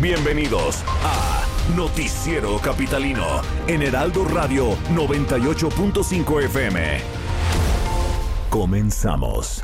Bienvenidos a Noticiero Capitalino en Heraldo Radio 98.5 FM. Comenzamos.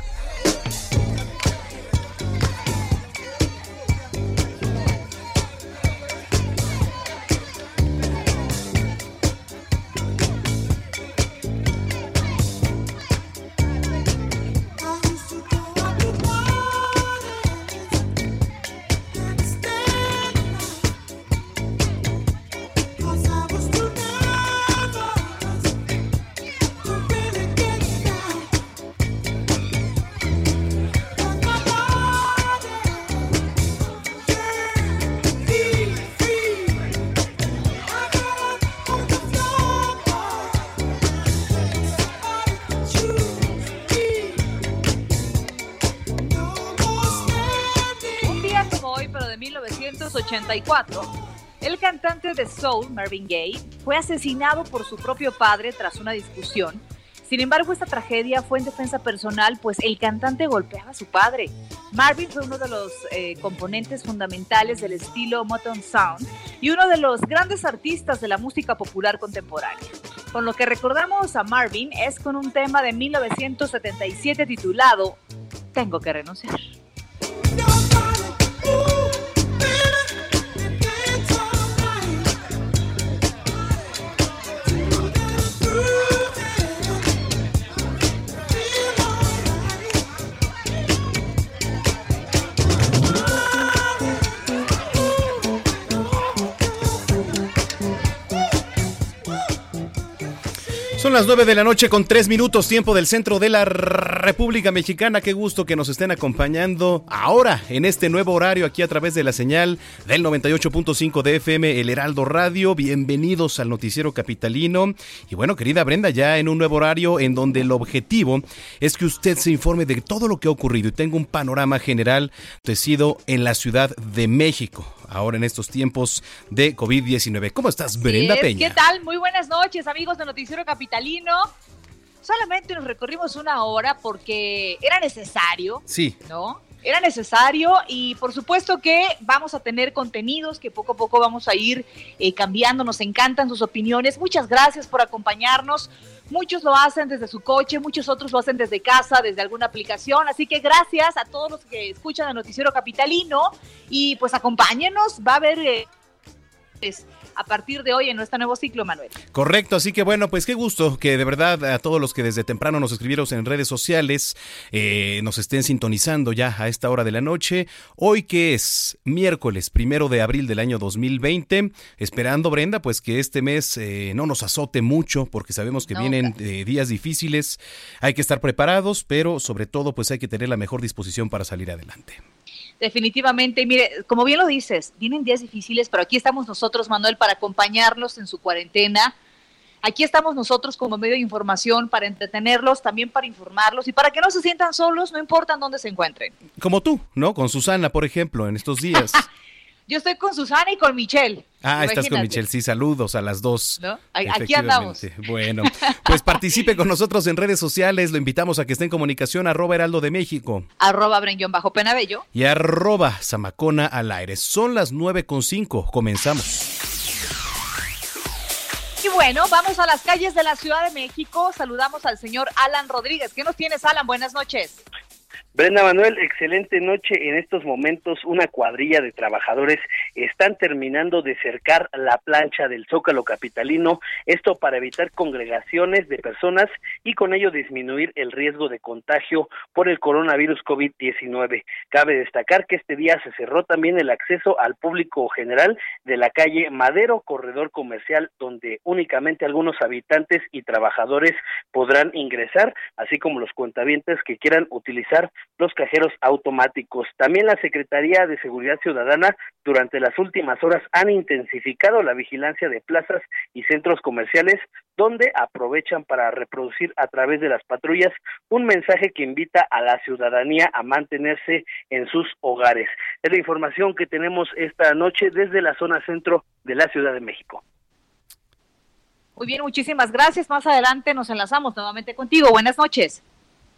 1984, el cantante de soul, Marvin Gaye, fue asesinado por su propio padre tras una discusión. Sin embargo, esta tragedia fue en defensa personal, pues el cantante golpeaba a su padre. Marvin fue uno de los eh, componentes fundamentales del estilo Motown Sound y uno de los grandes artistas de la música popular contemporánea. Con lo que recordamos a Marvin es con un tema de 1977 titulado Tengo que renunciar. Son las 9 de la noche con 3 minutos tiempo del centro de la República Mexicana. Qué gusto que nos estén acompañando ahora en este nuevo horario aquí a través de la señal del 98.5 de FM El Heraldo Radio. Bienvenidos al noticiero capitalino. Y bueno, querida Brenda, ya en un nuevo horario en donde el objetivo es que usted se informe de todo lo que ha ocurrido y tenga un panorama general tecido en la Ciudad de México. Ahora en estos tiempos de COVID-19. ¿Cómo estás, Brenda es. Peña? ¿Qué tal? Muy buenas noches, amigos de Noticiero Capitalino. Solamente nos recorrimos una hora porque era necesario, Sí, ¿no? Era necesario y por supuesto que vamos a tener contenidos que poco a poco vamos a ir eh, cambiando. Nos encantan sus opiniones. Muchas gracias por acompañarnos. Muchos lo hacen desde su coche, muchos otros lo hacen desde casa, desde alguna aplicación. Así que gracias a todos los que escuchan el Noticiero Capitalino y pues acompáñenos. Va a haber... eh, pues, a partir de hoy en nuestro nuevo ciclo, Manuel. Correcto, así que bueno, pues qué gusto que de verdad a todos los que desde temprano nos escribieron en redes sociales eh, nos estén sintonizando ya a esta hora de la noche. Hoy que es miércoles primero de abril del año 2020, esperando Brenda, pues que este mes eh, no nos azote mucho porque sabemos que No, vienen eh, días difíciles, hay que estar preparados, pero sobre todo pues hay que tener la mejor disposición para salir adelante. Definitivamente, mire, como bien lo dices, vienen días difíciles, pero aquí estamos nosotros, Manuel, para acompañarlos en su cuarentena. Aquí estamos nosotros como medio de información para entretenerlos, también para informarlos y para que no se sientan solos, no importa en dónde se encuentren. Como tú, ¿no? Con Susana, por ejemplo, en estos días. Yo estoy con Susana y con Michelle. Ah, estás con. Michelle, sí, saludos a las dos. ¿No? Aquí- andamos. Bueno, pues participe con nosotros en redes sociales, lo invitamos a que esté en comunicación arroba heraldo de México Arroba Brenguión bajo Penabello. y arroba zamacona al aire. Son las nueve con cinco, comenzamos. Y bueno, vamos a las calles de la Ciudad de México. Saludamos al señor Alan Rodríguez. ¿Qué nos tienes, Alan? Buenas noches. Brenda Manuel, excelente noche. En estos momentos, una cuadrilla de trabajadores están terminando de cercar la plancha del Zócalo Capitalino, esto para evitar congregaciones de personas y con ello disminuir el riesgo de contagio por el coronavirus COVID-19. Cabe destacar que este día se cerró también el acceso al público general de la calle Madero, corredor comercial, donde únicamente algunos habitantes y trabajadores podrán ingresar, así como los cuentavientes que quieran utilizar los cajeros automáticos. También la Secretaría de Seguridad Ciudadana durante las últimas horas han intensificado la vigilancia de plazas y centros comerciales donde aprovechan para reproducir a través de las patrullas un mensaje que invita a la ciudadanía a mantenerse en sus hogares. Es la información que tenemos esta noche desde la zona centro de la Ciudad de México. Muy bien, muchísimas gracias. Más adelante nos enlazamos nuevamente contigo. Buenas noches.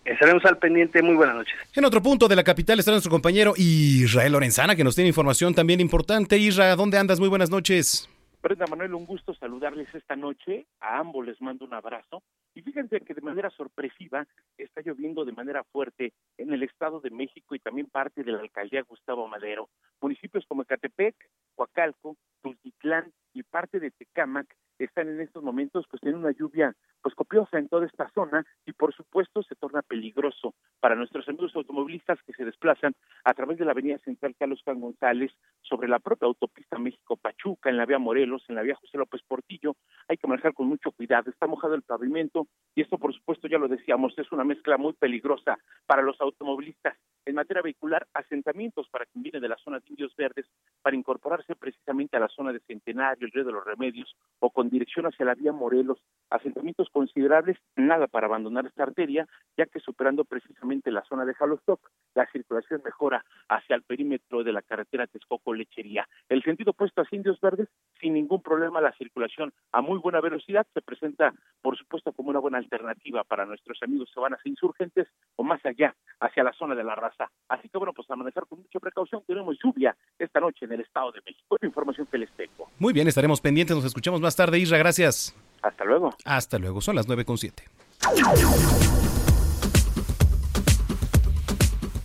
Estaremos al pendiente. Muy buenas noches. En otro punto de la capital está nuestro compañero Israel Lorenzana, que nos tiene información también importante. Israel, ¿dónde andas? Muy buenas noches. Brenda Manuel, un gusto saludarles esta noche. A ambos les mando un abrazo. Y fíjense que de manera sorpresiva está lloviendo de manera fuerte en el Estado de México y también parte de la alcaldía Gustavo Madero. Municipios como Ecatepec, Coacalco, Tultitlán y parte de Tecámac están en estos momentos pues tienen una lluvia pues copiosa en toda esta zona y por supuesto se torna peligroso para nuestros amigos automovilistas que se desplazan a través de la avenida central Carlos Juan González sobre la propia autopista México Pachuca en la vía Morelos en la vía José López Portillo. Hay que manejar con mucho cuidado. Está mojado el pavimento y esto por supuesto ya lo decíamos es una mezcla muy peligrosa para los automovilistas. En materia vehicular asentamientos para quien viene de la zona de Indios Verdes para incorporarse precisamente a la zona de Centenario el Río de los Remedios o con dirección hacia la vía Morelos, asentamientos considerables, nada para abandonar esta arteria, ya que superando precisamente la zona de Jalostoc, la circulación mejora hacia el perímetro de la carretera Texcoco-Lechería. El sentido opuesto a Indios Verdes, sin ningún problema, la circulación a muy buena velocidad se presenta, por supuesto, como una buena alternativa para nuestros amigos que van insurgentes o más allá, hacia la zona de la raza. Así que bueno, pues a con mucha precaución, tenemos lluvia esta noche en el Estado de México. Es información que les tengo. Muy bien, estaremos pendientes, nos escuchamos más tarde, Isra, gracias. Hasta luego. Hasta luego, son las nueve con siete.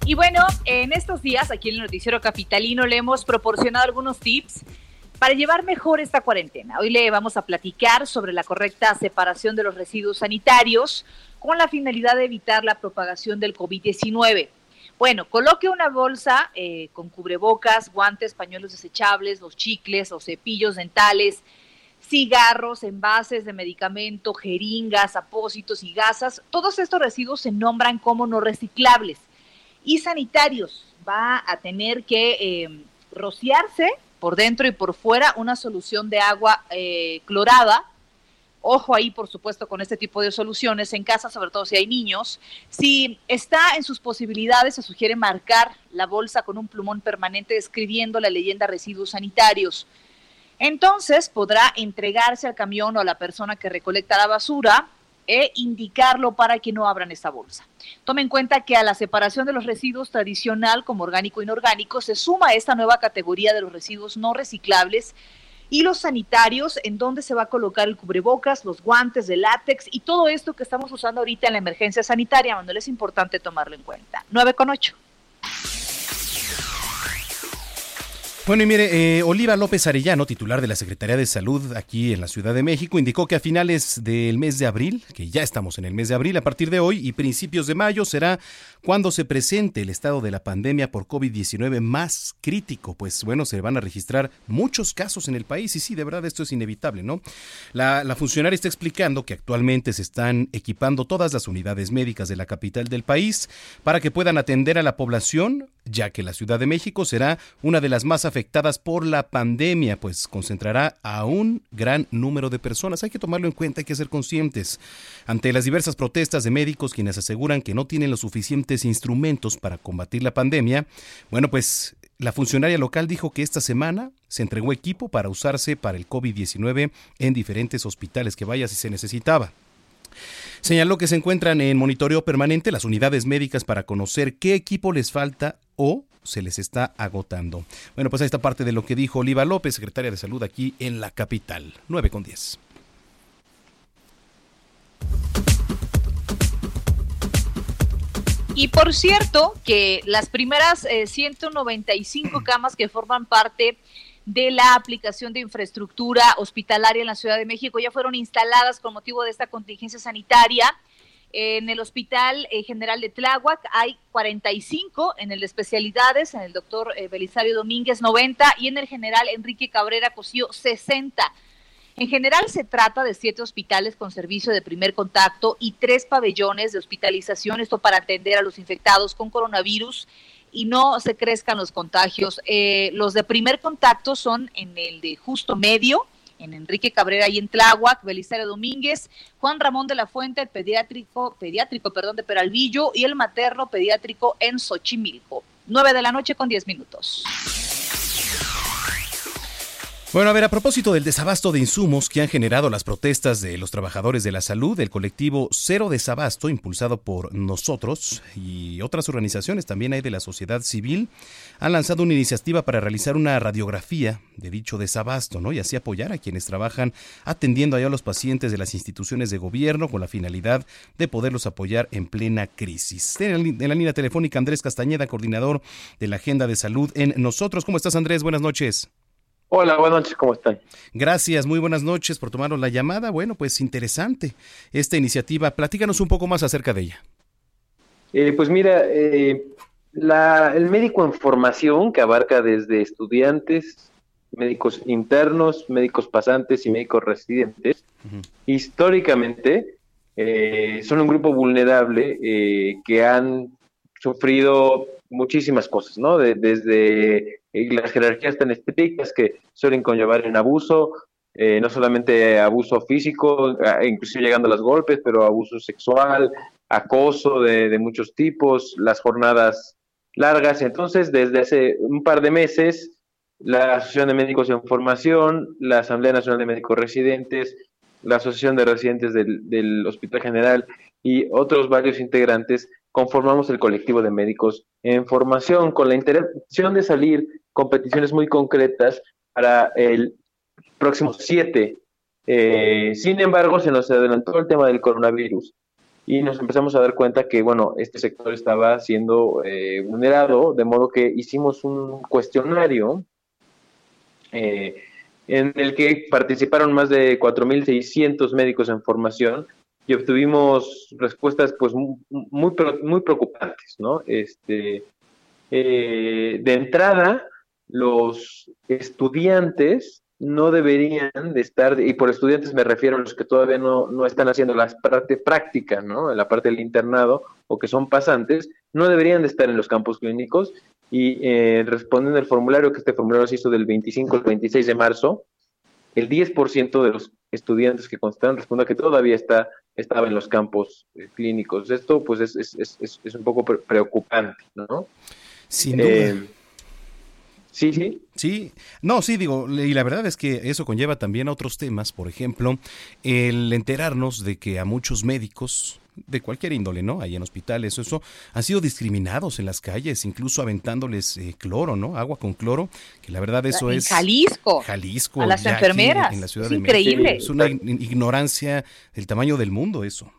Y bueno, en estos días aquí en el Noticiero Capitalino le hemos proporcionado algunos tips para llevar mejor esta cuarentena. Hoy le vamos a platicar sobre la correcta separación de los residuos sanitarios con la finalidad de evitar la propagación del COVID-19. Bueno, coloque una bolsa eh, con cubrebocas, guantes, pañuelos desechables, los chicles, los cepillos dentales, cigarros, envases de medicamento, jeringas, apósitos y gasas. Todos estos residuos se nombran como no reciclables y sanitarios. Va a tener que eh, rociarse por dentro y por fuera una solución de agua eh, clorada. Ojo ahí, por supuesto, con este tipo de soluciones en casa, sobre todo si hay niños. Si está en sus posibilidades, se sugiere marcar la bolsa con un plumón permanente escribiendo la leyenda residuos sanitarios. Entonces podrá entregarse al camión o a la persona que recolecta la basura e indicarlo para que no abran esta bolsa. Tome en cuenta que a la separación de los residuos tradicional como orgánico e inorgánico se suma esta nueva categoría de los residuos no reciclables y los sanitarios en donde se va a colocar el cubrebocas, los guantes de látex y todo esto que estamos usando ahorita en la emergencia sanitaria, Manuel, es importante tomarlo en cuenta. 9 con 8. Bueno, y mire, eh, Oliva López Arellano, titular de la Secretaría de Salud aquí en la Ciudad de México, indicó que a finales del mes de abril, que ya estamos en el mes de abril, a partir de hoy y principios de mayo será cuando se presente el estado de la pandemia por COVID-19 más crítico, pues bueno, se van a registrar muchos casos en el país y sí, de verdad esto es inevitable, ¿no? La, la funcionaria está explicando que actualmente se están equipando todas las unidades médicas de la capital del país para que puedan atender a la población, ya que la Ciudad de México será una de las más afectadas por la pandemia, pues concentrará a un gran número de personas. Hay que tomarlo en cuenta, hay que ser conscientes. Ante las diversas protestas de médicos quienes aseguran que no tienen los suficientes instrumentos para combatir la pandemia, bueno, pues la funcionaria local dijo que esta semana se entregó equipo para usarse para el COVID-19 en diferentes hospitales que vaya si se necesitaba. Señaló que se encuentran en monitoreo permanente las unidades médicas para conocer qué equipo les falta o se les está agotando. Bueno, pues ahí está parte de lo que dijo Oliva López, secretaria de Salud aquí en la capital. 9 con 10. Y por cierto, que las primeras 195 eh, camas que forman parte de la aplicación de infraestructura hospitalaria en la Ciudad de México ya fueron instaladas con motivo de esta contingencia sanitaria. En el Hospital eh, General de Tláhuac hay 45, en el de especialidades, en el doctor eh, Belisario Domínguez 90 y en el General Enrique Cabrera Cosío 60. En general se trata de siete hospitales con servicio de primer contacto y tres pabellones de hospitalización, esto para atender a los infectados con coronavirus y no se crezcan los contagios. Eh, los de primer contacto son en el de justo medio, en Enrique Cabrera y en Tláhuac, Belisario Domínguez, Juan Ramón de la Fuente, el pediátrico, pediátrico, perdón, de Peralvillo y el materno pediátrico en Xochimilco. Nueve de la noche con diez minutos. Bueno, a ver, a propósito del desabasto de insumos que han generado las protestas de los trabajadores de la salud, el colectivo Cero Desabasto, impulsado por nosotros y otras organizaciones, también hay de la sociedad civil, han lanzado una iniciativa para realizar una radiografía de dicho desabasto, ¿no? Y así apoyar a quienes trabajan atendiendo allá a los pacientes de las instituciones de gobierno con la finalidad de poderlos apoyar en plena crisis. En la línea telefónica Andrés Castañeda, coordinador de la Agenda de Salud en Nosotros. ¿Cómo estás, Andrés? Buenas noches. Hola, buenas noches, ¿cómo están? Gracias, muy buenas noches por tomarnos la llamada. Bueno, pues interesante esta iniciativa. Platícanos un poco más acerca de ella. Eh, pues mira, eh, el médico en formación que abarca desde estudiantes, médicos internos, médicos pasantes y médicos residentes, históricamente eh, son un grupo vulnerable que han sufrido muchísimas cosas, ¿no? desde las jerarquías tan estrictas que suelen conllevar en abuso, eh, no solamente abuso físico, inclusive llegando a los golpes, pero abuso sexual, acoso de, muchos tipos, las jornadas largas. Entonces, desde hace un par de meses, la Asociación de Médicos en Formación, la Asamblea Nacional de Médicos Residentes, la Asociación de Residentes del, del Hospital General y otros varios integrantes conformamos el colectivo de médicos en formación con la intención de salir competiciones muy concretas para el próximo 7. Eh, sin embargo, se nos adelantó el tema del coronavirus y nos empezamos a dar cuenta que, bueno, este sector estaba siendo eh, vulnerado, de modo que hicimos un cuestionario eh, en el que participaron más de 4.600 médicos en formación y obtuvimos respuestas pues muy, muy preocupantes, ¿no? Este, eh, de entrada, los estudiantes no deberían de estar, y por estudiantes me refiero a los que todavía no, no están haciendo la parte práctica, ¿no? La parte del internado o que son pasantes, no deberían de estar en los campos clínicos y eh, respondiendo al formulario, que este formulario se hizo del 25 al 26 de marzo, el 10% de los estudiantes que constan responde que todavía está estaba en los campos eh, clínicos. Esto pues es, es, es, es, un poco preocupante, ¿no? Sin duda. Eh, sí, sí. Sí, no, sí, digo, y la verdad es que eso conlleva también a otros temas, por ejemplo, el enterarnos de que a muchos médicos de cualquier índole, ¿no? Ahí en hospitales, eso, han sido discriminados en las calles, incluso aventándoles eh, cloro, ¿no? Agua con cloro, que la verdad eso en es... Jalisco. Jalisco. A las enfermeras. en la ciudad es de increíble. México. Es una ignorancia del tamaño del mundo eso.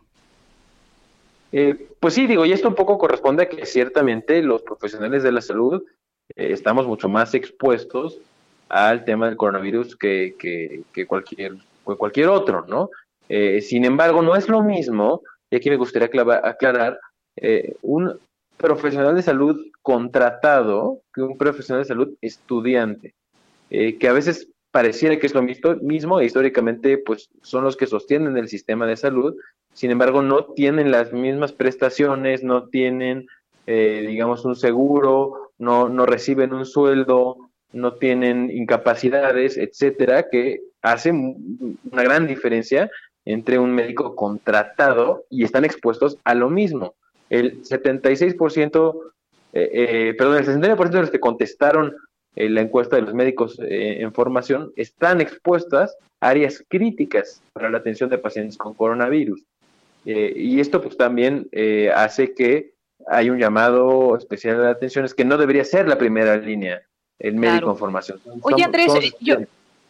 Eh, pues sí, digo, y esto un poco corresponde a que ciertamente los profesionales de la salud eh, estamos mucho más expuestos al tema del coronavirus que, que, que cualquier, cualquier otro, ¿no? Eh, sin embargo, no es lo mismo y aquí me gustaría aclarar, eh, un profesional de salud contratado que un profesional de salud estudiante, que a veces pareciera que es lo mismo e históricamente pues son los que sostienen el sistema de salud, sin embargo no tienen las mismas prestaciones, no tienen digamos un seguro, no, no reciben un sueldo, no tienen incapacidades, etcétera, que hacen una gran diferencia entre un médico contratado y están expuestos a lo mismo. El 76%, eh, eh, perdón, el 69% de los que contestaron eh, la encuesta de los médicos en formación están expuestas a áreas críticas para la atención de pacientes con coronavirus. y esto pues también hace que hay un llamado especial de atención, es que no debería ser la primera línea el médico en formación. Oye Andrés, yo,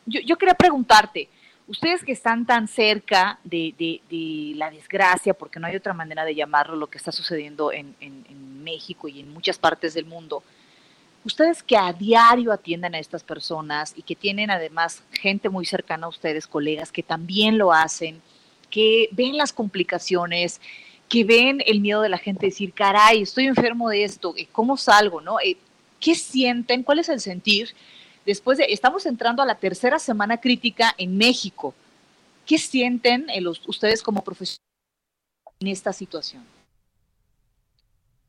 yo, yo quería preguntarte, ustedes que están tan cerca de, la desgracia, porque no hay otra manera de llamarlo, lo que está sucediendo en, México y en muchas partes del mundo, ustedes que a diario atienden a estas personas y que tienen además gente muy cercana a ustedes, colegas, que también lo hacen, que ven las complicaciones, que ven el miedo de la gente, decir, caray, estoy enfermo de esto, ¿cómo salgo? ¿no? Eh, ¿Qué sienten? ¿Cuál es el sentir? después de, estamos entrando a la tercera semana crítica en México. ¿Qué sienten eh, ustedes como profesionales en esta situación?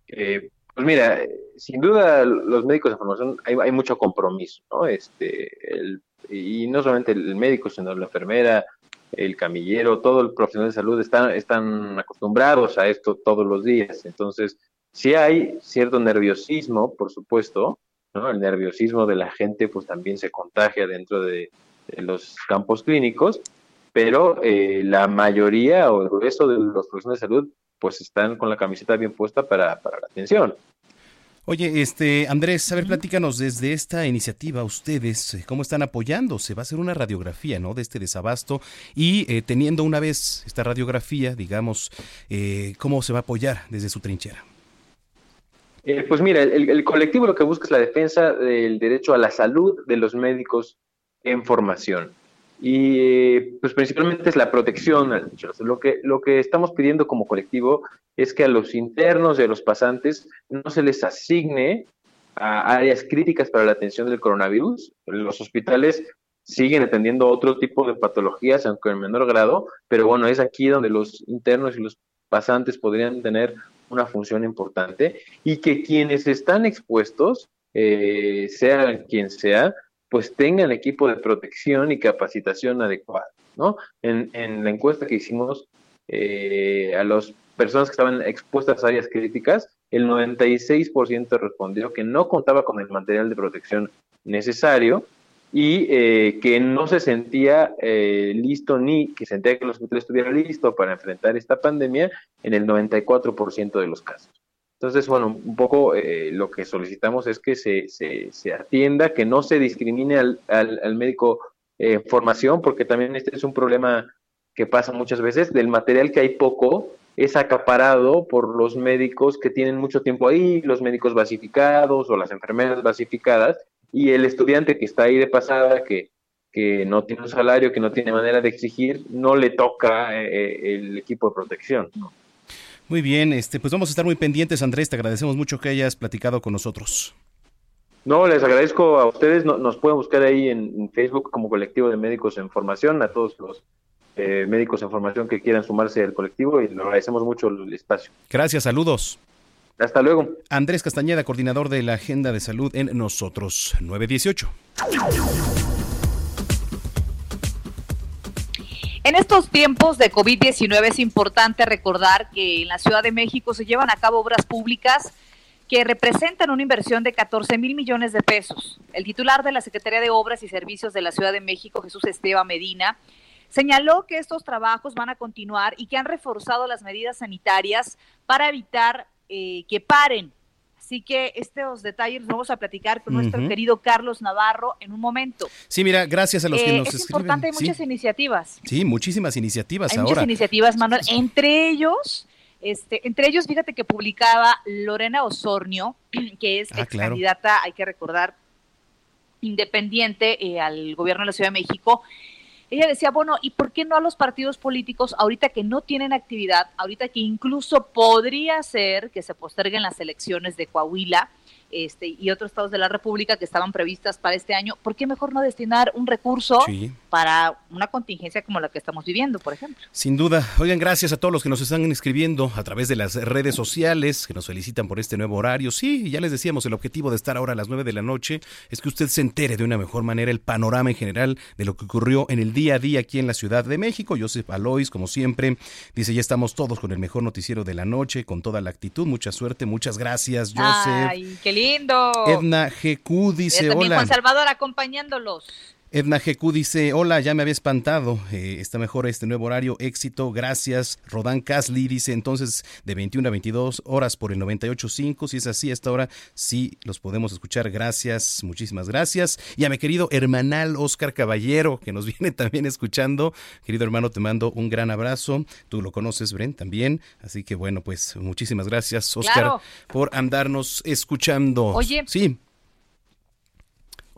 Eh, pues mira, sin duda los médicos de formación hay, mucho compromiso, ¿no? Este, y no solamente el médico, sino la enfermera, el camillero, todo el profesional de salud están, están acostumbrados a esto todos los días. Entonces, sí hay cierto nerviosismo, por supuesto, ¿no? El nerviosismo de la gente pues también se contagia dentro de, los campos clínicos, pero eh, la mayoría o el grueso de los profesionales de salud pues están con la camiseta bien puesta para, para la atención. Oye, este Andrés, a ver, platícanos desde esta iniciativa, ustedes, eh, ¿cómo están apoyando? Se va a hacer una radiografía, ¿no? De este desabasto y eh, teniendo una vez esta radiografía, digamos, eh, ¿cómo se va a apoyar desde su trinchera? pues mira, el, colectivo lo que busca es la defensa del derecho a la salud de los médicos en formación. Y pues principalmente es la protección. Lo que, lo que estamos pidiendo como colectivo es que a los internos y a los pasantes no se les asigne a áreas críticas para la atención del coronavirus. Los hospitales siguen atendiendo otro tipo de patologías, aunque en menor grado, pero bueno, es aquí donde los internos y los pasantes podrían tener una función importante y que quienes están expuestos, eh, sea quien sea, pues tengan equipo de protección y capacitación adecuada, ¿no? En, la encuesta que hicimos eh, a las personas que estaban expuestas a áreas críticas, el 96% respondió que no contaba con el material de protección necesario y eh, que no se sentía eh, listo ni que sentía que el hospital estuviera listo para enfrentar esta pandemia en el 94% de los casos. Entonces, bueno, un poco eh, lo que solicitamos es que se, se, se, atienda, que no se discrimine al, al, médico en formación, porque también este es un problema que pasa muchas veces, del material que hay poco es acaparado por los médicos que tienen mucho tiempo ahí, los médicos basificados o las enfermeras basificadas, y el estudiante que está ahí de pasada, que, que no tiene un salario, que no tiene manera de exigir, no le toca eh, eh, el equipo de protección. Muy bien, este, pues vamos a estar muy pendientes, Andrés, te agradecemos mucho que hayas platicado con nosotros. No, les agradezco a ustedes, nos pueden buscar ahí en, Facebook como colectivo de médicos en formación, a todos los eh, médicos en formación que quieran sumarse al colectivo y le agradecemos mucho el espacio. Gracias, saludos. Hasta luego. Andrés Castañeda, coordinador de la Agenda de Salud en Nosotros 918. En estos tiempos de COVID-19 es importante recordar que en la Ciudad de México se llevan a cabo obras públicas que representan una inversión de 14 mil millones de pesos. El titular de la Secretaría de Obras y Servicios de la Ciudad de México, Jesús Esteban Medina, señaló que estos trabajos van a continuar y que han reforzado las medidas sanitarias para evitar eh, que paren Así que estos detalles los vamos a platicar con nuestro querido Carlos Navarro en un momento. Sí, mira, gracias a los que eh, nos es importante, hay muchas iniciativas. Sí, muchísimas iniciativas hay ahora. Muchas iniciativas, Manuel. Entre ellos, este, entre ellos, fíjate que publicaba Lorena Osornio, que es ah, candidata, hay que recordar, independiente eh, al gobierno de la Ciudad de México, ella decía, bueno, ¿y por qué no a los partidos políticos ahorita que no tienen actividad, ahorita que incluso podría ser que se posterguen las elecciones de Coahuila? Este, y otros estados de la República que estaban previstas para este año, ¿por qué mejor no destinar un recurso para una contingencia como la que estamos viviendo, por ejemplo? Sin duda. Oigan, gracias a todos los que nos están escribiendo a través de las redes sociales, que nos felicitan por este nuevo horario. Sí, ya les decíamos, el objetivo de estar ahora a las 9 de la noche es que usted se entere de una mejor manera el panorama en general de lo que ocurrió en el día a día aquí en la Ciudad de México. Joseph Alois, como siempre, dice, ya estamos todos con el mejor noticiero de la noche, con toda la actitud. Mucha suerte, muchas gracias, Joseph. Ay, qué lindo. Edna GQ dice hola. Juan Salvador acompañándolos. Edna GQ dice, hola, ya me había espantado, eh, está mejor este nuevo horario, éxito, gracias. Rodán Casli dice, entonces, de 21 a 22 horas por el 98.5, si es así, esta hora sí los podemos escuchar, gracias, muchísimas gracias. Y a mi querido hermanal Oscar Caballero, que nos viene también escuchando, querido hermano, te mando un gran abrazo, tú lo conoces, Bren, también, así que bueno, pues muchísimas gracias, Oscar, por andarnos escuchando. Oye, sí.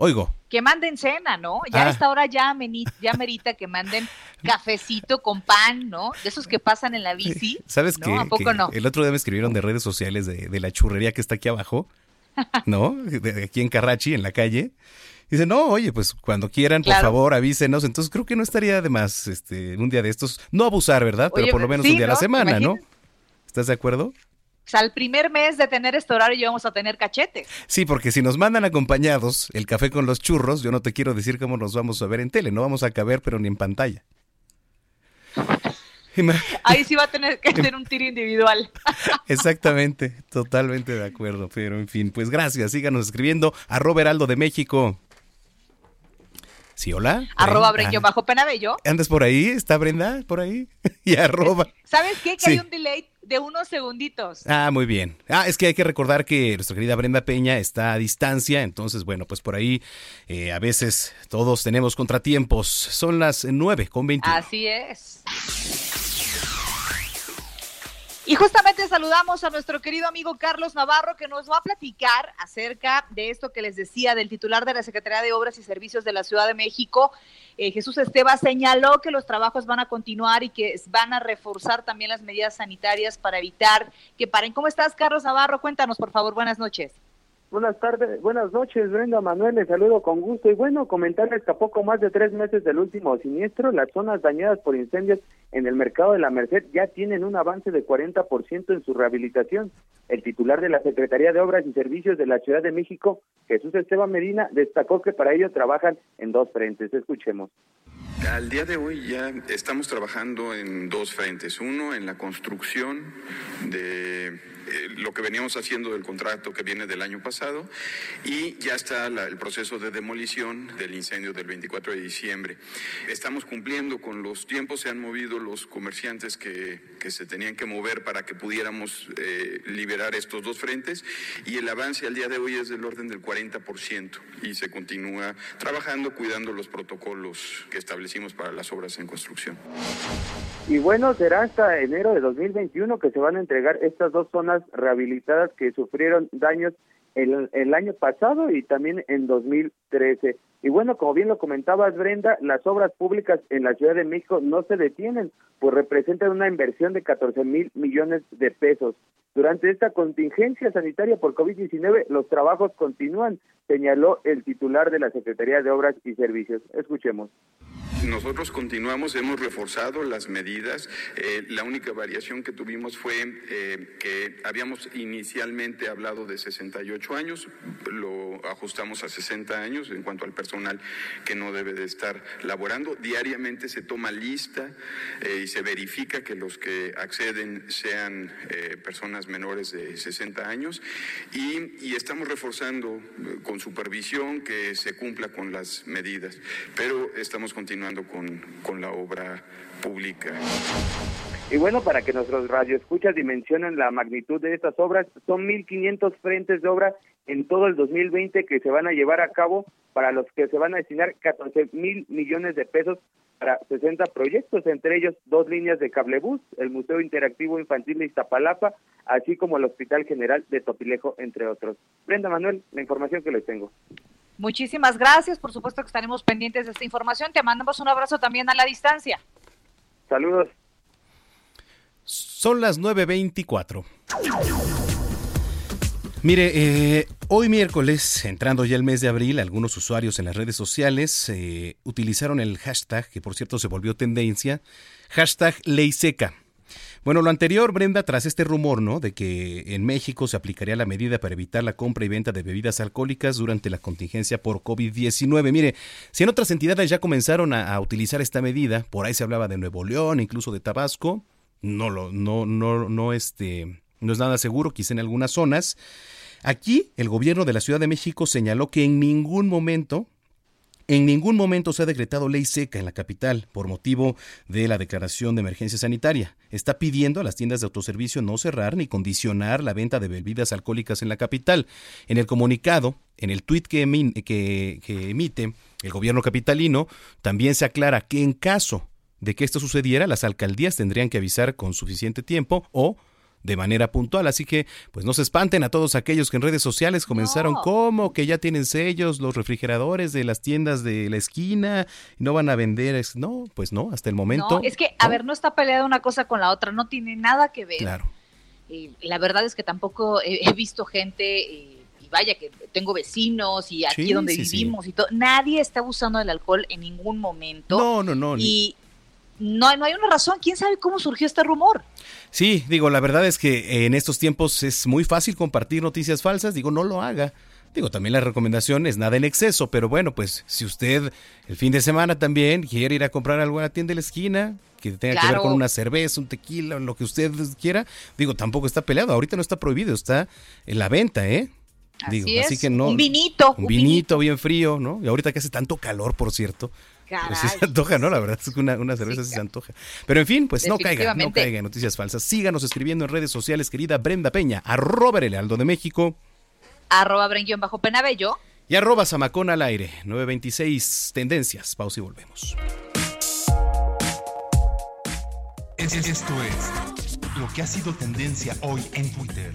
Oigo. Que manden cena, ¿no? Ya a ah. esta hora ya, ya merita que manden cafecito con pan, ¿no? De esos que pasan en la bici. ¿Sabes qué? ¿A poco no? El otro día me escribieron de redes sociales de, la churrería que está aquí abajo, ¿no? De, aquí en Carrachi, en la calle. Dice, no, oye, pues cuando quieran, por favor, avísenos. Entonces creo que no estaría de más este, un día de estos, no abusar, ¿verdad? Pero por lo menos un día a la semana, ¿no? ¿Estás de acuerdo? O sea, el primer mes de tener este horario ya vamos a tener cachete. Sí, porque si nos mandan acompañados el café con los churros, yo no te quiero decir cómo nos vamos a ver en tele, no vamos a caber, pero ni en pantalla. Ahí sí va a tener que tener un tiro individual. Exactamente, totalmente de acuerdo. Pero en fin, pues gracias. Síganos escribiendo. a Roberaldo de México. Sí, hola. Arroba Breño bajo Penabello. ¿Andas por ahí? ¿Está Brenda por ahí? y arroba. ¿Sabes qué? Que hay un delay de unos segunditos. Ah, muy bien. Ah, es que hay que recordar que nuestra querida Brenda Peña está a distancia, entonces, bueno, pues por ahí eh, a veces todos tenemos contratiempos. Son las nueve con 20. Así es. Y justamente saludamos a nuestro querido amigo Carlos Navarro que nos va a platicar acerca de esto que les decía del titular de la Secretaría de Obras y Servicios de la Ciudad de México. Eh, Jesús Esteba señaló que los trabajos van a continuar y que van a reforzar también las medidas sanitarias para evitar que paren. ¿Cómo estás, Carlos Navarro? Cuéntanos, por favor. Buenas noches. Buenas tardes, buenas noches, Brenda Manuel, les saludo con gusto y bueno, comentarles que a poco más de tres meses del último siniestro, las zonas dañadas por incendios en el mercado de la Merced ya tienen un avance de 40% en su rehabilitación. El titular de la Secretaría de Obras y Servicios de la Ciudad de México, Jesús Esteban Medina, destacó que para ello trabajan en dos frentes. Escuchemos. Al día de hoy ya estamos trabajando en dos frentes. Uno, en la construcción de eh, lo que veníamos haciendo del contrato que viene del año pasado y ya está el proceso de demolición del incendio del 24 de diciembre. Estamos cumpliendo con los tiempos, se han movido los comerciantes que, que se tenían que mover para que pudiéramos eh, liberar estos dos frentes y el avance al día de hoy es del orden del 40% y se continúa trabajando cuidando los protocolos que establecimos para las obras en construcción. Y bueno, será hasta enero de 2021 que se van a entregar estas dos zonas rehabilitadas que sufrieron daños el, el, año pasado y también en 2013. Y bueno, como bien lo comentabas, Brenda, las obras públicas en la Ciudad de México no se detienen, pues representan una inversión de 14 mil millones de pesos. Durante esta contingencia sanitaria por COVID-19, los trabajos continúan, señaló el titular de la Secretaría de Obras y Servicios. Escuchemos. Nosotros continuamos, hemos reforzado las medidas. Eh, la única variación que tuvimos fue eh, que habíamos inicialmente hablado de 68 años, lo ajustamos a 60 años en cuanto al personal que no debe de estar laborando. Diariamente se toma lista eh, y se verifica que los que acceden sean personas menores de 60 años y, y estamos reforzando con supervisión que se cumpla con las medidas, pero estamos continuando con, con la obra pública. Y bueno, para que nuestros radioescuchas dimensionen la magnitud de estas obras, son 1.500 frentes de obra en todo el 2020 que se van a llevar a cabo, para los que se van a destinar 14 mil millones de pesos para 60 proyectos, entre ellos dos líneas de cablebús, el Museo Interactivo Infantil de Iztapalapa, así como el Hospital General de Topilejo, entre otros. Brenda Manuel, la información que les tengo. Muchísimas gracias. Por supuesto que estaremos pendientes de esta información. Te mandamos un abrazo también a la distancia. Saludos. Son las 9.24. Mire, eh, hoy miércoles, entrando ya el mes de abril, algunos usuarios en las redes sociales eh, utilizaron el hashtag, que por cierto se volvió tendencia, hashtag ley seca. Bueno, lo anterior, Brenda, tras este rumor, ¿no? De que en México se aplicaría la medida para evitar la compra y venta de bebidas alcohólicas durante la contingencia por COVID-19. Mire, si en otras entidades ya comenzaron a, utilizar esta medida, por ahí se hablaba de Nuevo León, incluso de Tabasco, no lo, no, no, no, este, no es nada seguro, quizá en algunas zonas. Aquí, el gobierno de la Ciudad de México señaló que en ningún momento en ningún momento se ha decretado ley seca en la capital por motivo de la declaración de emergencia sanitaria. Está pidiendo a las tiendas de autoservicio no cerrar ni condicionar la venta de bebidas alcohólicas en la capital. En el comunicado, en el tuit que, que emite el gobierno capitalino, también se aclara que en caso de que esto sucediera, las alcaldías tendrían que avisar con suficiente tiempo o de manera puntual. Así que, pues no se espanten a todos aquellos que en redes sociales comenzaron como que ya tienen sellos los refrigeradores de las tiendas de la esquina y no van a vender. No, pues no, hasta el momento. No, es que, a ver, no está peleada una cosa con la otra, no tiene nada que ver. Claro. la verdad es que tampoco he, visto gente. Eh, vaya que tengo vecinos y aquí donde vivimos y todo, nadie está abusando del alcohol en ningún momento. No, no, no. Y no, no hay una razón, quién sabe cómo surgió este rumor. Sí, digo, la verdad es que en estos tiempos es muy fácil compartir noticias falsas, digo, no lo haga. Digo, también la recomendación es nada en exceso, pero bueno, pues si usted el fin de semana también quiere ir a comprar algo a la tienda de la esquina, que tenga que ver con una cerveza, un tequila, lo que usted quiera, digo, tampoco está peleado, ahorita no está prohibido, está en la venta, ¿eh? Digo, así, que no. Un vinito. Un, vinito, bien frío, ¿no? Y ahorita que hace tanto calor, por cierto. Pues sí se antoja, ¿no? La verdad es que una, cerveza sí, se antoja. Pero en fin, pues no caiga, no caiga en noticias falsas. Síganos escribiendo en redes sociales, querida Brenda Peña, arroba el Aldo de México. Arroba Brenguión bajo Penabello. Y arroba Samacón al aire, 926 tendencias. Pausa y volvemos. Esto es lo que ha sido tendencia hoy en Twitter.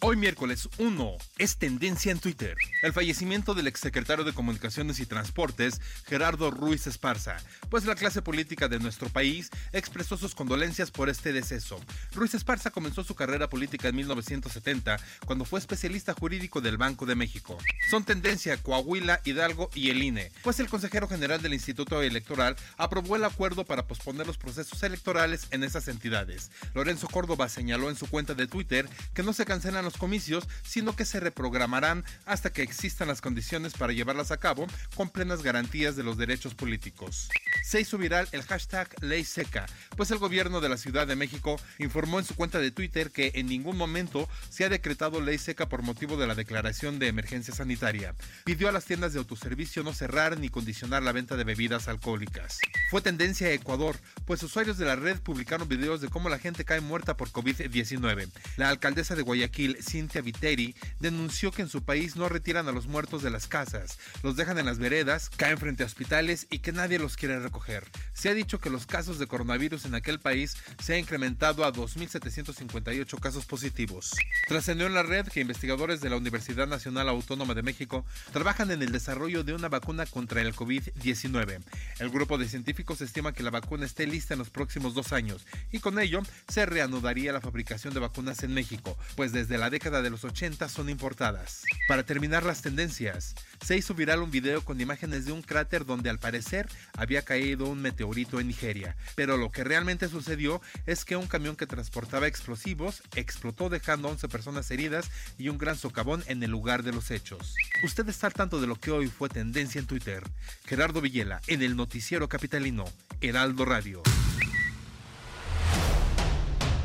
Hoy miércoles 1 es tendencia en Twitter. El fallecimiento del exsecretario de Comunicaciones y Transportes, Gerardo Ruiz Esparza, pues la clase política de nuestro país expresó sus condolencias por este deceso. Ruiz Esparza comenzó su carrera política en 1970 cuando fue especialista jurídico del Banco de México. Son tendencia Coahuila, Hidalgo y el INE, pues el consejero general del Instituto Electoral aprobó el acuerdo para posponer los procesos electorales en esas entidades. Lorenzo Córdoba señaló en su cuenta de Twitter que no se cancelan los comicios, sino que se reprogramarán hasta que existan las condiciones para llevarlas a cabo con plenas garantías de los derechos políticos. Se hizo viral el hashtag Ley Seca, pues el gobierno de la Ciudad de México informó en su cuenta de Twitter que en ningún momento se ha decretado ley seca por motivo de la declaración de emergencia sanitaria. Pidió a las tiendas de autoservicio no cerrar ni condicionar la venta de bebidas alcohólicas. Fue tendencia a Ecuador, pues usuarios de la red publicaron videos de cómo la gente cae muerta por COVID-19. La alcaldesa de Guayaquil, Cintia Viteri, denunció que en su país no retiran a los muertos de las casas, los dejan en las veredas, caen frente a hospitales y que nadie los quiere recoger. Se ha dicho que los casos de coronavirus en aquel país se ha incrementado a 2.758 casos positivos. Trascendió en la red que investigadores de la Universidad Nacional Autónoma de México trabajan en el desarrollo de una vacuna contra el COVID-19. El grupo de científicos estima que la vacuna esté lista en los próximos dos años y con ello se reanudaría la fabricación de vacunas en México, pues desde la década de los 80 son importadas. Para terminar las tendencias, se hizo viral un video con imágenes de un cráter donde al parecer había caído un meteorito en Nigeria, pero lo que realmente sucedió es que un camión que transportaba explosivos explotó dejando 11 personas heridas y un gran socavón en el lugar de los hechos. Usted está al tanto de lo que hoy fue tendencia en Twitter. Gerardo Villela, en el noticiero capitalino, Heraldo Radio.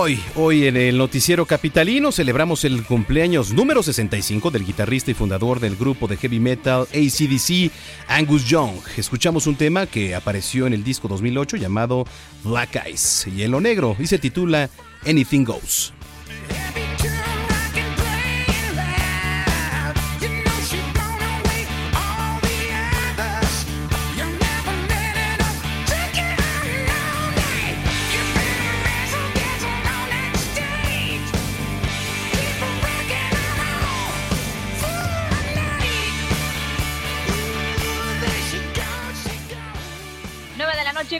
Hoy, hoy en el noticiero capitalino celebramos el cumpleaños número 65 del guitarrista y fundador del grupo de heavy metal ACDC, Angus Young. Escuchamos un tema que apareció en el disco 2008 llamado Black Eyes, Hielo Negro, y se titula Anything Goes.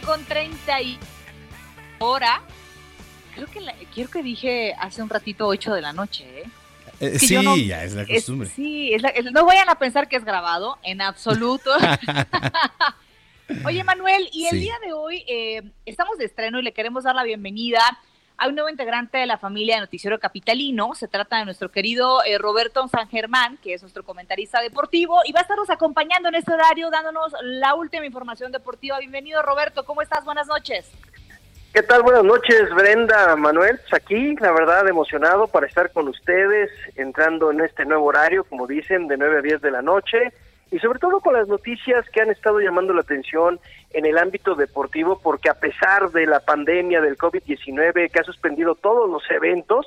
Con 30 y hora. Creo que, la, que dije hace un ratito 8 de la noche, ¿eh? eh sí, ya es la costumbre. sí, no vayan a pensar que es grabado, en absoluto. Oye, Manuel, y el día de hoy eh, estamos de estreno y le queremos dar la bienvenida a un nuevo integrante de la familia de Noticiero Capitalino. Se trata de nuestro querido eh, Roberto San Germán, que es nuestro comentarista deportivo, y va a estarnos acompañando en este horario dándonos la última información deportiva. Bienvenido, Roberto. ¿Cómo estás? Buenas noches. ¿Qué tal? Buenas noches, Brenda, Manuel. Pues aquí, la verdad, emocionado para estar con ustedes, entrando en este nuevo horario, como dicen, de 9 a 10 de la noche y sobre todo con las noticias que han estado llamando la atención en el ámbito deportivo, porque a pesar de la pandemia del COVID-19 que ha suspendido todos los eventos,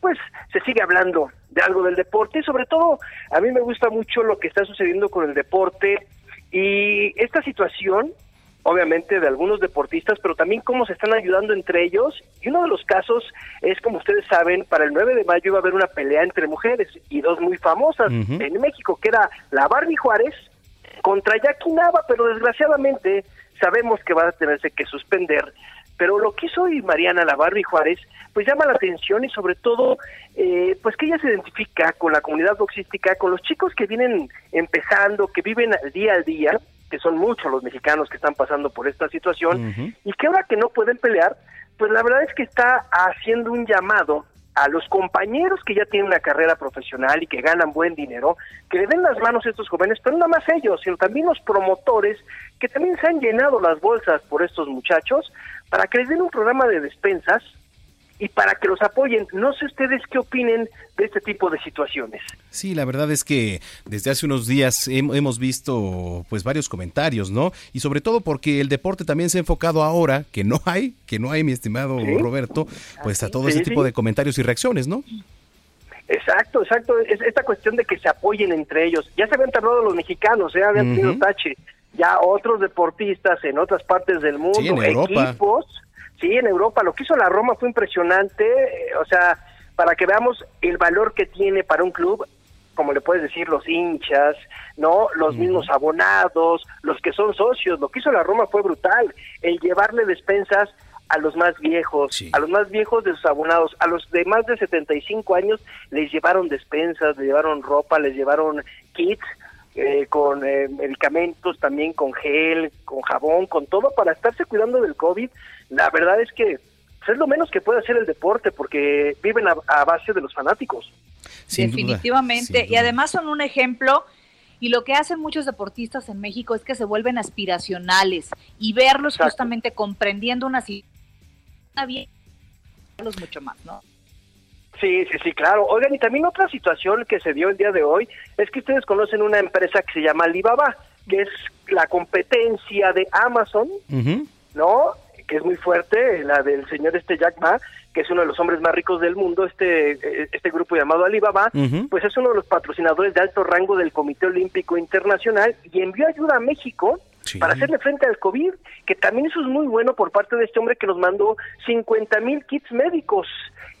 pues se sigue hablando de algo del deporte. Y sobre todo a mí me gusta mucho lo que está sucediendo con el deporte y esta situación obviamente de algunos deportistas, pero también cómo se están ayudando entre ellos. Y uno de los casos es, como ustedes saben, para el 9 de mayo iba a haber una pelea entre mujeres y dos muy famosas en México, que era la Barbie Juárez contra Jackie Nava, pero desgraciadamente sabemos que va a tenerse que suspender. Pero lo que hizo hoy Mariana la Barbie Juárez, pues llama la atención y sobre todo, eh, pues que ella se identifica con la comunidad boxística, con los chicos que vienen empezando, que viven día al día, que son muchos los mexicanos que están pasando por esta situación, y que ahora que no pueden pelear, pues la verdad es que está haciendo un llamado a los compañeros que ya tienen una carrera profesional y que ganan buen dinero, que le den las manos a estos jóvenes, pero no más ellos, sino también los promotores que también se han llenado las bolsas por estos muchachos, para que les den un programa de despensas y para que los apoyen. No sé ustedes qué opinen de este tipo de situaciones. Sí, la verdad es que desde hace unos días hemos visto pues varios comentarios, ¿no? Y sobre todo porque el deporte también se ha enfocado ahora, que no hay, que no hay, mi estimado Roberto, pues a todo ese tipo de comentarios y reacciones, ¿no? Exacto, exacto. Es esta cuestión de que se apoyen entre ellos. Ya se habían tardado los mexicanos, ¿eh? habían tenido tache. Ya otros deportistas en otras partes del mundo, equipos Sí, en Europa lo que hizo la Roma fue impresionante, o sea, para que veamos el valor que tiene para un club, como le puedes decir, los hinchas, ¿no? Los mismos abonados, los que son socios, lo que hizo la Roma fue brutal, el llevarle despensas a los más viejos, a los más viejos de sus abonados, a los de más de 75 años les llevaron despensas, les llevaron ropa, les llevaron kits, eh, con eh, medicamentos, también con gel, con jabón, con todo para estarse cuidando del COVID. La verdad es que pues, es lo menos que puede hacer el deporte porque viven a, base de los fanáticos. Definitivamente. Y además son un ejemplo. Y lo que hacen muchos deportistas en México es que se vuelven aspiracionales y verlos justamente comprendiendo una situación mucho más, ¿no? Sí, sí, sí, claro. Oigan, y también otra situación que se dio el día de hoy es que ustedes conocen una empresa que se llama Alibaba, que es la competencia de Amazon, ¿no? Que es muy fuerte, la del señor este Jack Ma, que es uno de los hombres más ricos del mundo, este, este grupo llamado Alibaba, pues es uno de los patrocinadores de alto rango del Comité Olímpico Internacional y envió ayuda a México para hacerle frente al COVID, que también eso es muy bueno por parte de este hombre que nos mandó 50 mil kits médicos.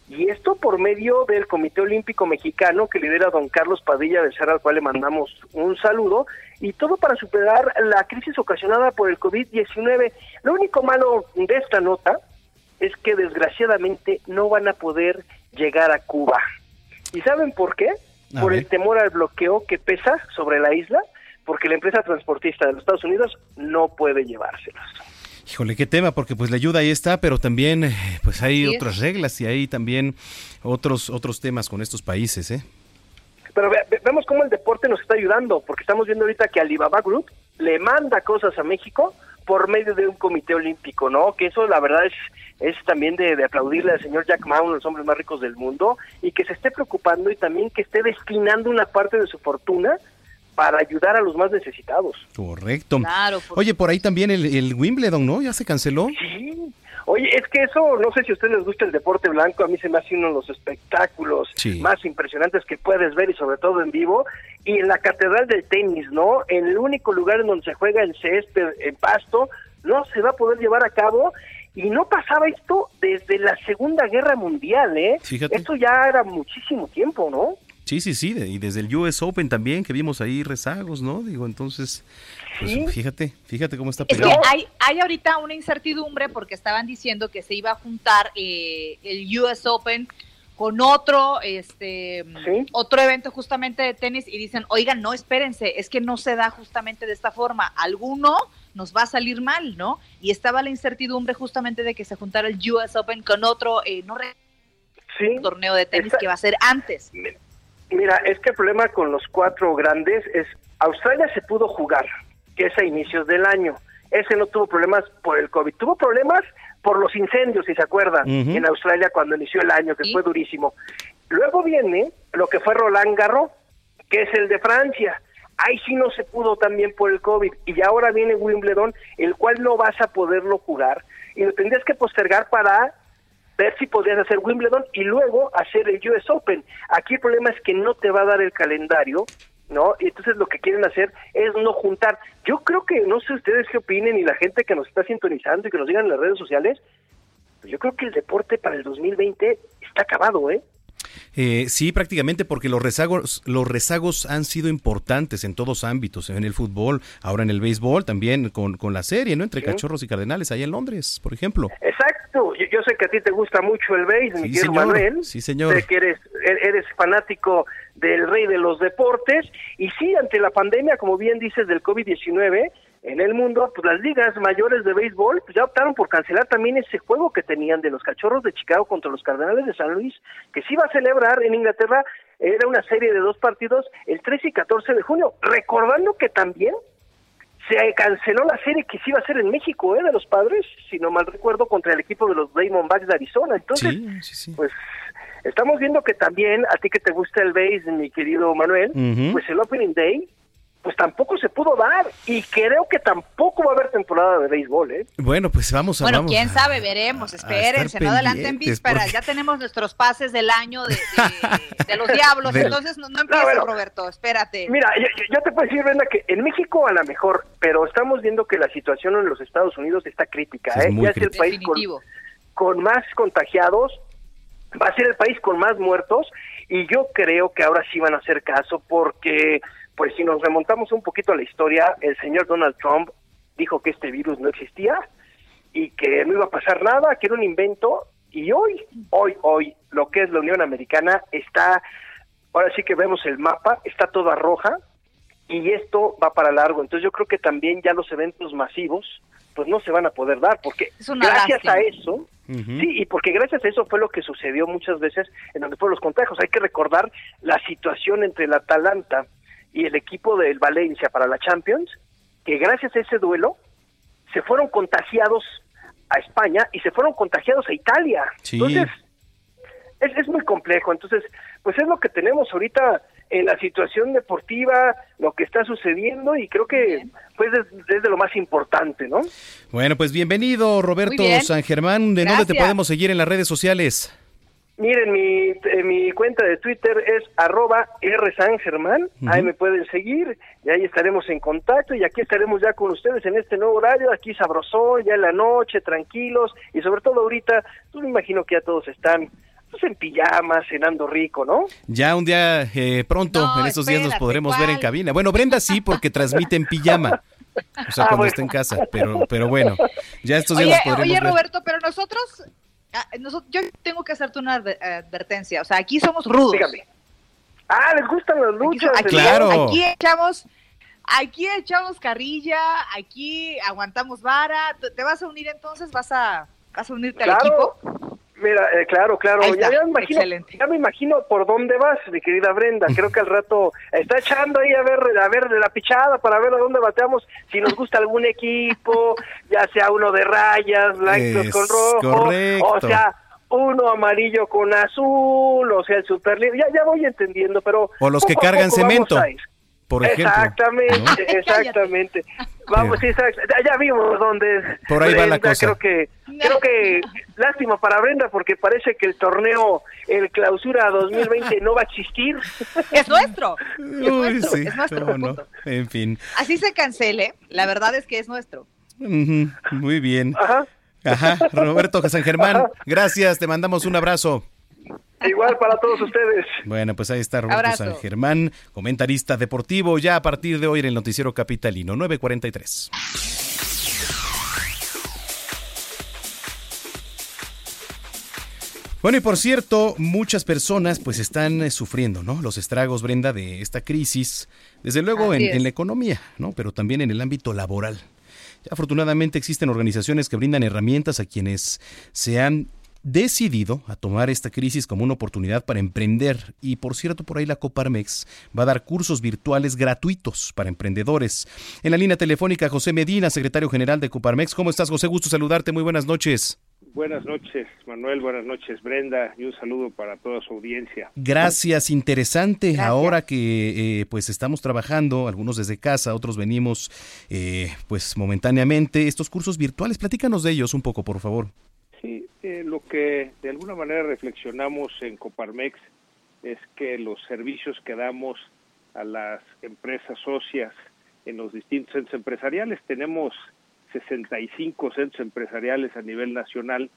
Y esto por medio del Comité Olímpico Mexicano que lidera don Carlos Padilla Becerra, al cual le mandamos un saludo, y todo para superar la crisis ocasionada por el COVID-19. Lo único malo de esta nota es que desgraciadamente no van a poder llegar a Cuba. ¿Y saben por qué? por el temor al bloqueo que pesa sobre la isla, porque la empresa transportista de los Estados Unidos no puede llevárselos. Híjole, qué tema, porque pues la ayuda ahí está, pero también eh, pues hay otras reglas y hay también otros otros temas con estos países, ¿eh? Pero vemos cómo el deporte nos está ayudando, porque estamos viendo ahorita que Alibaba Group le manda cosas a México por medio de un comité olímpico, ¿no? Que eso la verdad es es también de, aplaudirle al señor Jack Ma, uno de los hombres más ricos del mundo, y que se esté preocupando y también que esté destinando una parte de su fortuna para ayudar a los más necesitados. Correcto. Oye, por ahí también el, Wimbledon, ¿no? ¿Ya se canceló? Sí. Oye, es que eso, no sé si a ustedes les gusta el deporte blanco, a mí se me hace uno de los espectáculos más impresionantes que puedes ver y sobre todo en vivo. Y en la Catedral del Tenis, ¿no? En el único lugar en donde se juega el césped, en pasto, no se va a poder llevar a cabo. Y no pasaba esto desde la Segunda Guerra Mundial, ¿eh? Fíjate. Esto ya era muchísimo tiempo, ¿no? Sí, sí, sí, y desde el US Open también, que vimos ahí rezagos, ¿no? Digo, entonces, pues fíjate, fíjate cómo está pegado. Es que hay, hay ahorita una incertidumbre porque estaban diciendo que se iba a juntar eh, el US Open con otro, este, otro evento justamente de tenis y dicen, oigan, no, espérense, es que no se da justamente de esta forma. Alguno nos va a salir mal, ¿no? Y estaba la incertidumbre justamente de que se juntara el US Open con otro, eh, no torneo de tenis que va a ser antes. Mira, es que el problema con los cuatro grandes es Australia se pudo jugar, que es a inicios del año. Ese no tuvo problemas por el COVID, tuvo problemas por los incendios, si se acuerdan, en Australia cuando inició el año, que fue durísimo. Luego viene lo que fue Roland Garros, que es el de Francia. Ahí sí no se pudo también por el COVID. Y ahora viene Wimbledon, el cual no vas a poderlo jugar. Y lo tendrías que postergar para ver si podrías hacer Wimbledon y luego hacer el US Open. Aquí el problema es que no te va a dar el calendario, ¿no? Y entonces lo que quieren hacer es no juntar. Yo creo que, no sé ustedes qué opinen y la gente que nos está sintonizando y que nos digan en las redes sociales, pues yo creo que el deporte para el 2020 está acabado, ¿eh? Eh, sí, prácticamente porque los rezagos, los rezagos han sido importantes en todos ámbitos, en el fútbol, ahora en el béisbol, también con, con la serie, ¿no? Entre Cachorros y Cardenales, allá en Londres, por ejemplo. Exacto, yo, sé que a ti te gusta mucho el béis, mi querido Manuel. Sí, señor. Sé que eres, e-, eres fanático del rey de los deportes, y sí, ante la pandemia, como bien dices, del COVID-19, en el mundo, pues las ligas mayores de béisbol pues ya optaron por cancelar también ese juego que tenían de los cachorros de Chicago contra los Cardenales de San Luis, que se iba a celebrar en Inglaterra, era una serie de dos partidos el 13 y 14 de junio, recordando que también se canceló la serie que se iba a hacer en México, ¿eh? de los padres, si no mal recuerdo, contra el equipo de los Diamondbacks de Arizona. Entonces, pues estamos viendo que también, a ti que te gusta el béis, mi querido Manuel, pues el Opening Day pues tampoco se pudo dar y creo que tampoco va a haber temporada de béisbol, ¿eh? Bueno, pues vamos a Bueno, quién sabe, veremos, espérense, no adelanten vísperas, ya tenemos nuestros pases del año de, los diablos, entonces no, no empieces, Roberto, espérate. Mira, yo, te puedo decir, Brenda, que en México a lo mejor, pero estamos viendo que la situación en los Estados Unidos está crítica, ¿eh? ya es el país con, con más contagiados, va a ser el país con más muertos y yo creo que ahora sí van a hacer caso porque pues si nos remontamos un poquito a la historia, el señor Donald Trump dijo que este virus no existía y que no iba a pasar nada, que era un invento, y hoy, hoy, hoy, lo que es la Unión Americana está, ahora sí que vemos el mapa, está toda roja, y esto va para largo. Entonces yo creo que también ya los eventos masivos, pues no se van a poder dar, porque gracias a eso, sí, y porque gracias a eso fue lo que sucedió muchas veces en donde fueron los contagios. Hay que recordar la situación entre el Atalanta y el equipo del Valencia para la Champions, que gracias a ese duelo se fueron contagiados a España y se fueron contagiados a Italia. Entonces, es, es muy complejo. Entonces, pues es lo que tenemos ahorita en la situación deportiva, lo que está sucediendo y creo que pues es, de lo más importante, ¿no? Bueno, pues bienvenido Roberto San Germán, ¿de dónde te podemos seguir en las redes sociales? Miren, mi, eh, mi cuenta de Twitter es arroba rsangermán, ahí me pueden seguir y ahí estaremos en contacto y aquí estaremos ya con ustedes en este nuevo horario, aquí sabrosón, ya en la noche, tranquilos y sobre todo ahorita, pues me imagino que ya todos están pues, en pijama, cenando rico, ¿no? Ya un día eh, pronto, en estos días nos podremos ver en cabina. Bueno, Brenda sí, porque transmite en pijama. O sea, ah, cuando está en casa, pero, pero bueno, ya estos días nos podremos Oye, Roberto, pero nosotros Ah, yo tengo que hacerte una advertencia. O sea, aquí somos rudos. Dígame. Ah, les gustan las luchas. Aquí, claro. Aquí echamos, aquí echamos carrilla, aquí aguantamos vara. ¿Te vas a unir entonces? ¿Vas a, vas a unirte al equipo? Mira, eh, claro, claro. Ya, me imagino, ya me imagino por dónde vas, mi querida Brenda. Creo que al rato está echando ahí a ver, a ver de la pichada para ver a dónde bateamos. Si nos gusta algún equipo, ya sea uno de rayas, blancos con rojo, o sea, uno amarillo con azul, o sea, el super ya, ya voy entendiendo, pero o los que cargan cemento por ejemplo. Exactamente, exactamente. Vamos, sí, ya vimos dónde. Por ahí va la cosa. Creo que, creo que, lástima para Brenda, porque parece que el torneo, el clausura 2020 no va a existir. Es nuestro. Es nuestro. En fin. Así se cancele, la verdad es que es nuestro. Muy bien. Ajá. Ajá. Roberto San Germán, gracias, te mandamos un abrazo. Igual para todos ustedes. Bueno, pues ahí está Roberto San Germán, comentarista deportivo, ya a partir de hoy en el Noticiero Capitalino, 943. Bueno, y por cierto, muchas personas pues están eh, sufriendo, ¿no? Los estragos, Brenda, de esta crisis, desde luego en, en, la economía, ¿no? Pero también en el ámbito laboral. Afortunadamente existen organizaciones que brindan herramientas a quienes se han decidido a tomar esta crisis como una oportunidad para emprender y por cierto por ahí la Coparmex va a dar cursos virtuales gratuitos para emprendedores. En la línea telefónica José Medina, secretario general de Coparmex. ¿Cómo estás José? Gusto saludarte. Muy buenas noches. Buenas noches, Manuel. Buenas noches, Brenda. Y un saludo para toda su audiencia. Gracias, interesante. Ahora que eh, pues estamos trabajando, algunos desde casa, otros venimos eh, pues momentáneamente, estos cursos virtuales, platícanos de ellos un poco, por favor. Sí, eh, lo que de alguna manera reflexionamos en Coparmex es que los servicios que damos a las empresas socias en los distintos centros empresariales, tenemos 65 centros empresariales a nivel nacional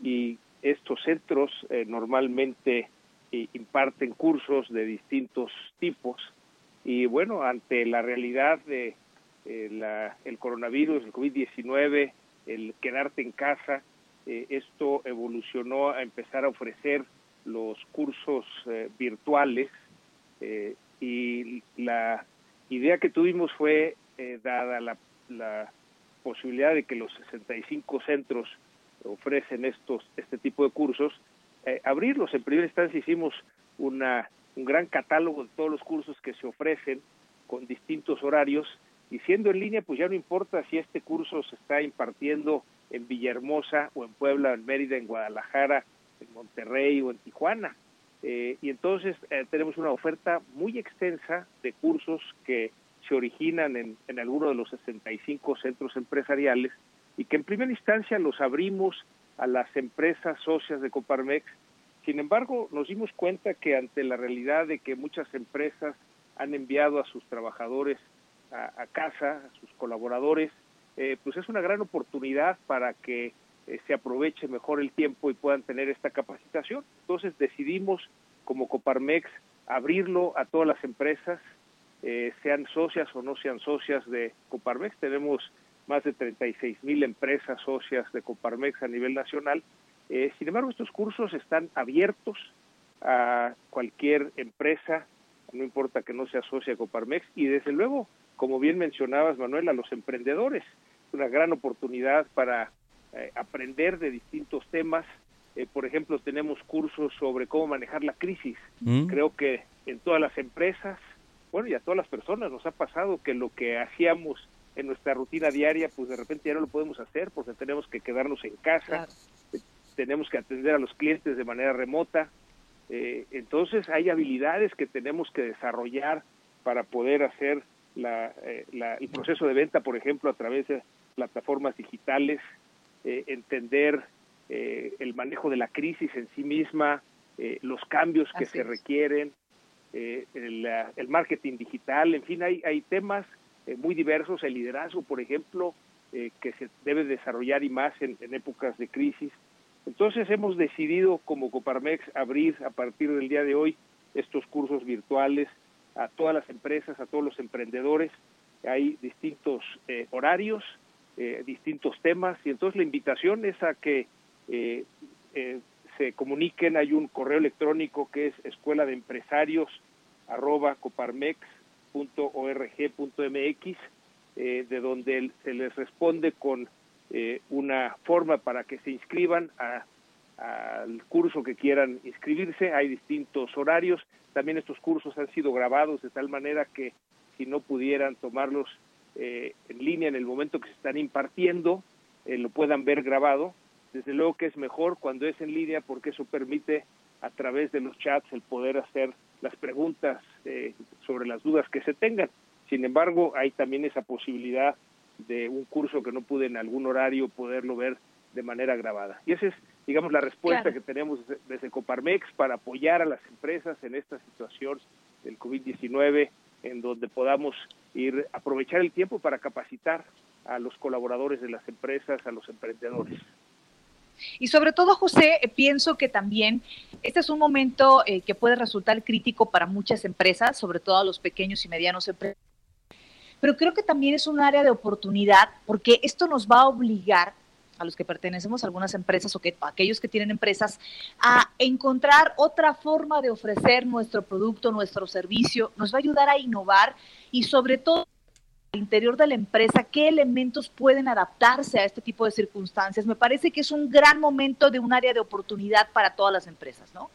y estos centros eh, normalmente eh, imparten cursos de distintos tipos y bueno, ante la realidad de la, el coronavirus, el COVID-19, el quedarte en casa, eh, esto evolucionó a empezar a ofrecer los cursos eh, virtuales eh, y la idea que tuvimos fue, dada la, la, posibilidad de que los 65 centros ofrecen estos este tipo de cursos, abrirlos. En primera instancia hicimos una, un gran catálogo de todos los cursos que se ofrecen con distintos horarios y siendo en línea, pues ya no importa si este curso se está impartiendo en Villahermosa o en Puebla, en Mérida, en Guadalajara, en Monterrey o en Tijuana. Eh, y entonces eh, tenemos una oferta muy extensa de cursos que se originan en, en alguno de los 65 centros empresariales y que en primera instancia los abrimos a las empresas socias de Coparmex. Sin embargo, nos dimos cuenta que ante la realidad de que muchas empresas han enviado a sus trabajadores a casa, a sus colaboradores, eh, pues es una gran oportunidad para que eh, se aproveche mejor el tiempo y puedan tener esta capacitación. Entonces decidimos como Coparmex abrirlo a todas las empresas, eh, sean socias o no sean socias de Coparmex. Tenemos más de 36 mil empresas socias de Coparmex a nivel nacional. sin embargo, estos cursos están abiertos a cualquier empresa, no importa que no sea socia de Coparmex, y desde luego, como bien mencionabas, Manuel, a los emprendedores una gran oportunidad para eh, aprender de distintos temas. Eh, por ejemplo, tenemos cursos sobre cómo manejar la crisis. Mm. Creo que en todas las empresas, bueno, y a todas las personas nos ha pasado que lo que hacíamos en nuestra rutina diaria, pues de repente ya no lo podemos hacer porque tenemos que quedarnos en casa, eh, tenemos que atender a los clientes de manera remota. entonces hay habilidades que tenemos que desarrollar para poder hacer la, el proceso de venta, por ejemplo, a través de plataformas digitales, eh, entender eh, el manejo de la crisis en sí misma, eh, los cambios que se requieren, el, el, marketing digital, en fin, hay, hay temas muy diversos, el liderazgo, por ejemplo, que se debe desarrollar y más en, en épocas de crisis. Entonces hemos decidido como Coparmex abrir a partir del día de hoy estos cursos virtuales a todas las empresas, a todos los emprendedores. Hay distintos horarios, eh, distintos temas y entonces la invitación es a que eh, eh, se comuniquen, hay un correo electrónico que es escuela de empresarios arroba coparmex.org.mx de donde se les responde con una forma para que se inscriban al curso que quieran inscribirse. Hay distintos horarios. También estos cursos han sido grabados de tal manera que si no pudieran tomarlos eh, en línea en el momento que se están impartiendo, eh, lo puedan ver grabado. Desde luego que es mejor cuando es en línea porque eso permite a través de los chats el poder hacer las preguntas eh, sobre las dudas que se tengan. Sin embargo, hay también esa posibilidad de un curso que no pude en algún horario poderlo ver de manera grabada. Y esa es, digamos, la respuesta que tenemos desde Coparmex para apoyar a las empresas en esta situación del COVID-19 en donde podamos ir aprovechar el tiempo para capacitar a los colaboradores de las empresas, a los emprendedores. Y sobre todo, José, eh, pienso que también este es un momento eh, que puede resultar crítico para muchas empresas, sobre todo a los pequeños y medianos empresarios. Pero creo que también es un área de oportunidad porque esto nos va a obligar a los que pertenecemos algunas empresas o que aquellos que tienen empresas a encontrar otra forma de ofrecer nuestro producto, nuestro servicio, nos va a ayudar a innovar y sobre todo interior de la empresa, qué elementos pueden adaptarse a este tipo de circunstancias. Me parece que es un gran momento de un área de oportunidad para todas las empresas, ¿no?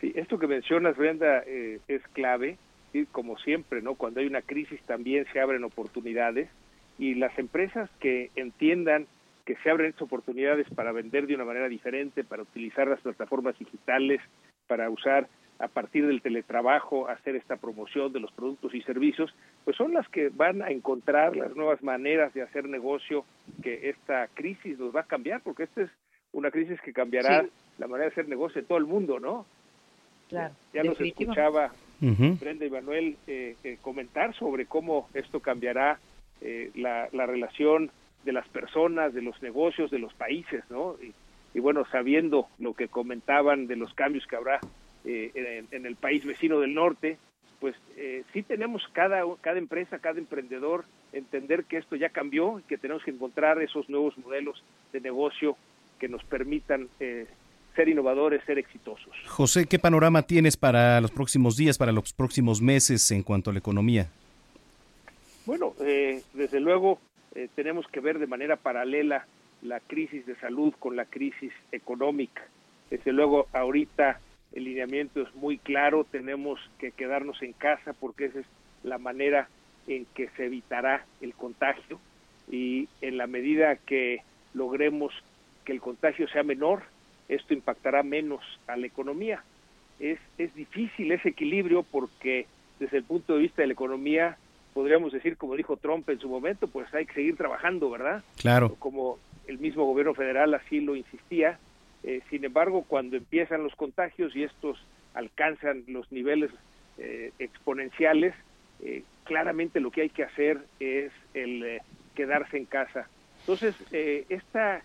Sí, esto que mencionas, Brenda, eh, es clave. Y como siempre, ¿no? Cuando hay una crisis también se abren oportunidades y las empresas que entiendan que se abren estas oportunidades para vender de una manera diferente, para utilizar las plataformas digitales, para usar a partir del teletrabajo hacer esta promoción de los productos y servicios, pues son las que van a encontrar las nuevas maneras de hacer negocio que esta crisis nos va a cambiar, porque esta es una crisis que cambiará la manera de hacer negocio en todo el mundo, ¿no? Claro. Ya nos escuchaba Brenda y Manuel eh, eh, comentar sobre cómo esto cambiará eh, la, la relación de las personas, de los negocios, de los países, ¿no? Y, y bueno, sabiendo lo que comentaban de los cambios que habrá eh, en, el país vecino del norte, pues eh, sí tenemos cada, cada empresa, cada emprendedor, entender que esto ya cambió y que tenemos que encontrar esos nuevos modelos de negocio que nos permitan eh, ser innovadores, ser exitosos. José, ¿qué panorama tienes para los próximos días, para los próximos meses en cuanto a la economía? Bueno, eh, desde luego eh, tenemos que ver de manera paralela la crisis de salud con la crisis económica. Desde luego, ahorita el lineamiento es muy claro, tenemos que quedarnos en casa porque esa es la manera en que se evitará el contagio y en la medida que logremos que el contagio sea menor, esto impactará menos a la economía. Es, es difícil ese equilibrio porque desde el punto de vista de la economía, podríamos decir, como dijo Trump en su momento, pues hay que seguir trabajando, ¿verdad? Claro. Como el mismo gobierno federal así lo insistía, eh, sin embargo, cuando empiezan los contagios y estos alcanzan los niveles eh, exponenciales, eh, claramente lo que hay que hacer es el quedarse en casa. Entonces, esta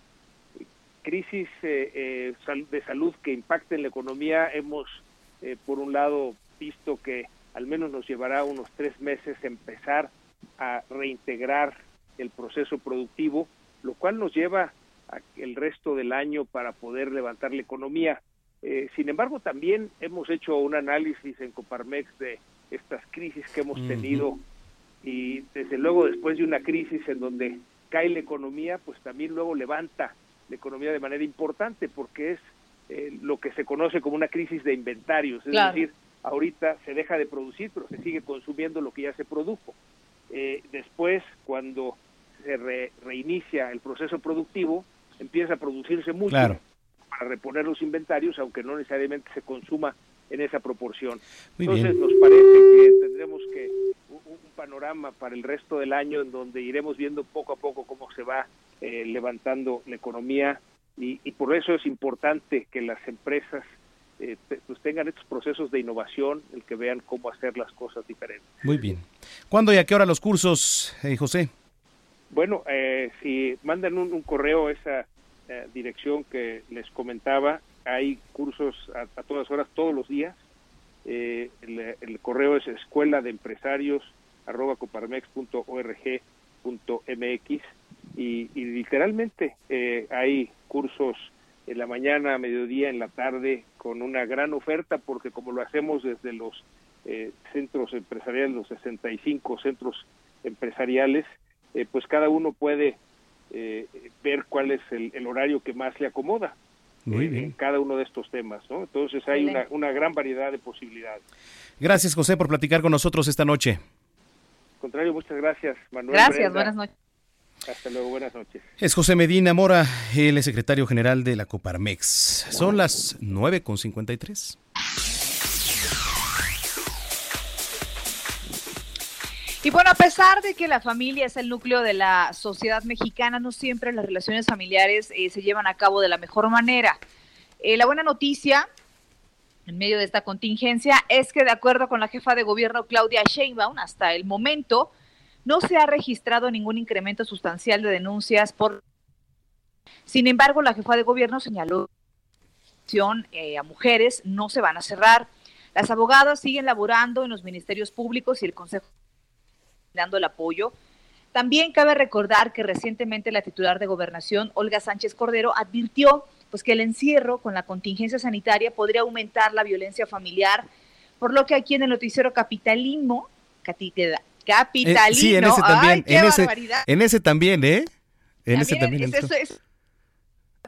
crisis de salud que impacta en la economía, hemos, por un lado, visto que al menos nos llevará unos tres meses empezar a reintegrar el proceso productivo, lo cual nos lleva el resto del año para poder levantar la economía. Eh, sin embargo, también hemos hecho un análisis en Coparmex de estas crisis que hemos tenido y desde luego después de una crisis en donde cae la economía, pues también luego levanta la economía de manera importante porque es eh, lo que se conoce como una crisis de inventarios, es decir, ahorita se deja de producir, pero se sigue consumiendo lo que ya se produjo. Eh, después, cuando se reinicia el proceso productivo, empieza a producirse mucho para reponer los inventarios, aunque no necesariamente se consuma en esa proporción. Entonces nos parece que tendremos que un, panorama para el resto del año en donde iremos viendo poco a poco cómo se va eh, levantando la economía y, por eso es importante que las empresas eh, pues tengan estos procesos de innovación, el que vean cómo hacer las cosas diferentes. Muy bien. ¿Cuándo y a qué hora los cursos, eh, José? Bueno, eh, si mandan un, correo a esa eh, dirección que les comentaba, hay cursos a, todas horas, todos los días. Eh, el, correo es escuela de empresarios arroba coparmex.org.mx y, y literalmente hay cursos en la mañana, a mediodía, en la tarde, con una gran oferta, porque como lo hacemos desde los centros empresariales, los 65 centros empresariales, eh, pues cada uno puede eh, ver cuál es el, horario que más le acomoda eh, en cada uno de estos temas, ¿no? Entonces hay una, una, gran variedad de posibilidades. Gracias, José, por platicar con nosotros esta noche. Al contrario, muchas gracias, Manuel. Gracias, buenas noches. Hasta luego, buenas noches. Es José Medina Mora, el secretario general de la Coparmex. Son las 9.53. Y bueno, a pesar de que la familia es el núcleo de la sociedad mexicana, no siempre las relaciones familiares eh, se llevan a cabo de la mejor manera. Eh, la buena noticia en medio de esta contingencia es que de acuerdo con la jefa de gobierno Claudia Sheinbaum, hasta el momento no se ha registrado ningún incremento sustancial de denuncias por... Sin embargo, la jefa de gobierno señaló que eh, a mujeres no se van a cerrar. Las abogadas siguen laborando en los ministerios públicos y el Consejo dando el apoyo. También cabe recordar que recientemente la titular de Gobernación, Olga Sánchez Cordero, advirtió pues, que el encierro con la contingencia sanitaria podría aumentar la violencia familiar, por lo que aquí en el noticiero Capitalismo, capitalino. Eh, sí, en ese también. Ay, qué en, ese, barbaridad. en ese también, ¿eh? En ese también. es- entró. es- es-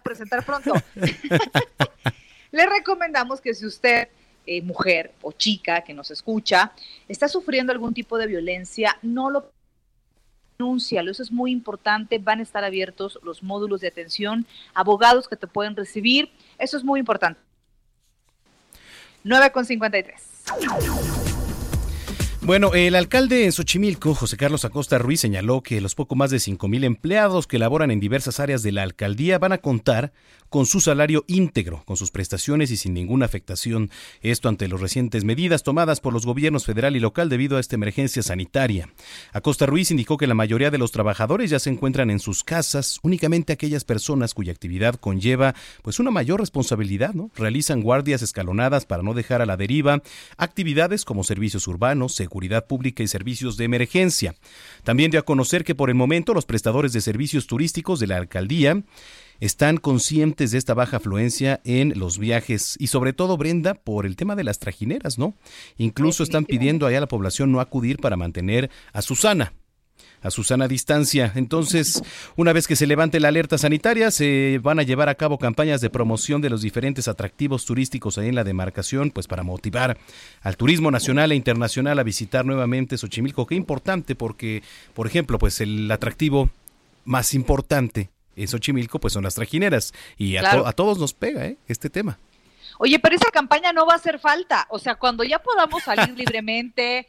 presentar pronto. Le recomendamos que si usted, eh, mujer o chica que nos escucha, está sufriendo algún tipo de violencia, no lo denúncialo, eso es muy importante, van a estar abiertos los módulos de atención, abogados que te pueden recibir, eso es muy importante. 9 con 53. Bueno, el alcalde en Xochimilco, José Carlos Acosta Ruiz, señaló que los poco más de 5.000 empleados que laboran en diversas áreas de la alcaldía van a contar con su salario íntegro, con sus prestaciones y sin ninguna afectación. Esto ante las recientes medidas tomadas por los gobiernos federal y local debido a esta emergencia sanitaria. Acosta Ruiz indicó que la mayoría de los trabajadores ya se encuentran en sus casas, únicamente aquellas personas cuya actividad conlleva pues una mayor responsabilidad, ¿no? Realizan guardias escalonadas para no dejar a la deriva actividades como servicios urbanos, seguridad pública y servicios de emergencia. También dio a conocer que por el momento los prestadores de servicios turísticos de la alcaldía están conscientes de esta baja afluencia en los viajes y sobre todo Brenda por el tema de las trajineras, ¿no? Incluso están pidiendo allá a la población no acudir para mantener a Susana a su sana distancia. Entonces, una vez que se levante la alerta sanitaria, se van a llevar a cabo campañas de promoción de los diferentes atractivos turísticos ahí en la demarcación, pues para motivar al turismo nacional e internacional a visitar nuevamente Xochimilco. Qué importante porque, por ejemplo, pues el atractivo más importante en Xochimilco pues son las trajineras y a, Claro. to- a todos nos pega ¿eh? este tema. Oye, pero esa campaña no va a hacer falta. O sea, cuando ya podamos salir libremente,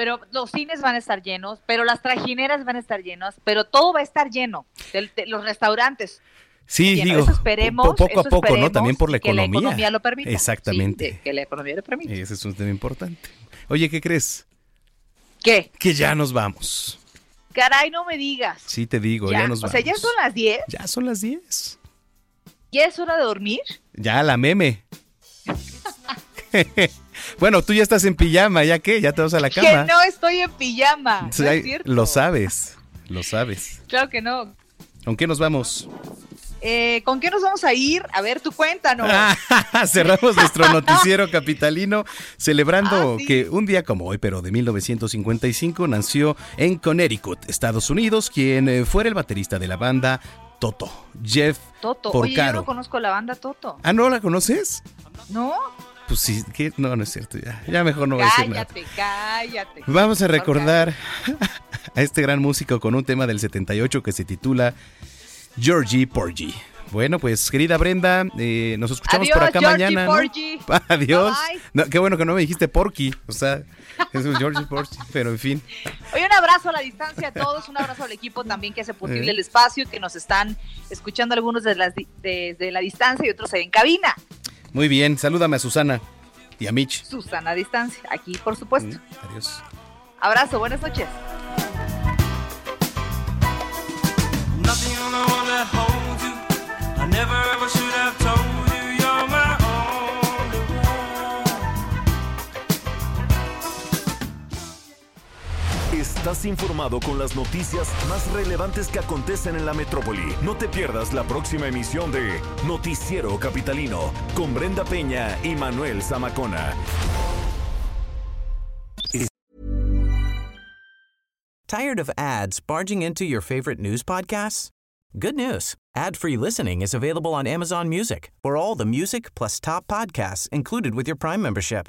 pero los cines van a estar llenos, pero las trajineras van a estar llenas, pero todo va a estar lleno. De los restaurantes. Sí, Lleno. digo, Eso esperemos, po- poco a eso poco, ¿no? También por la y que la economía. economía lo permita. Exactamente. Sí, de- que la economía lo permita. Ese es un tema importante. Oye, ¿qué crees? ¿Qué? Que ya nos vamos. Caray, no me digas. Sí, te digo, ya, Ya, nos o vamos. sea, ya son las 10. Ya son las 10. ¿Ya es hora de dormir? Ya la meme. bueno, tú ya estás en pijama, ¿ya qué? Ya te vas a la Que cama. no estoy en pijama. No es cierto. lo sabes, lo sabes. Claro que no. ¿Con qué nos vamos? Eh, ¿Con qué nos vamos a ir? A ver, tú cuéntanos. Cerramos nuestro noticiero capitalino celebrando Ah, sí. que un día como hoy, pero de 1955, nació en Connecticut, Estados Unidos, quien eh, fuera el baterista de la banda Toto, Jeff Toto. Oye, yo Porcaro. no conozco la banda Toto. Ah, ¿no la conoces? ¿No? Pues sí, que no, no es cierto, ya, ya mejor no voy a decir nada. cállate, cállate. Vamos a recordar a este gran músico con un tema del 78 que se titula Georgie Porgy. Bueno, pues querida Brenda, eh, nos escuchamos Adiós, por acá Georgie mañana. ¿no? Porgy. Adiós. Bye, bye. No, qué bueno que no me dijiste Porky, o sea, es un Georgie Porgy, pero en fin. Oye, un abrazo a la distancia a todos, un abrazo al equipo también que hace posible Eh. el espacio, que nos están escuchando algunos desde, di- desde la distancia y otros en cabina. Muy bien, salúdame a Susana y a Mitch. Susana a distancia, aquí por supuesto. Adiós. Abrazo, buenas noches. Nothing on the one that holds you. I never ever should have Estás informado con las noticias más relevantes que acontecen en la metrópoli. No te pierdas la próxima emisión de Noticiero Capitalino con Brenda Peña y Manuel Zamacona. Tired of ads barging into your favorite news podcasts? Good news. Ad-free listening is available on Amazon Music for all the music plus top podcasts included with your Prime membership.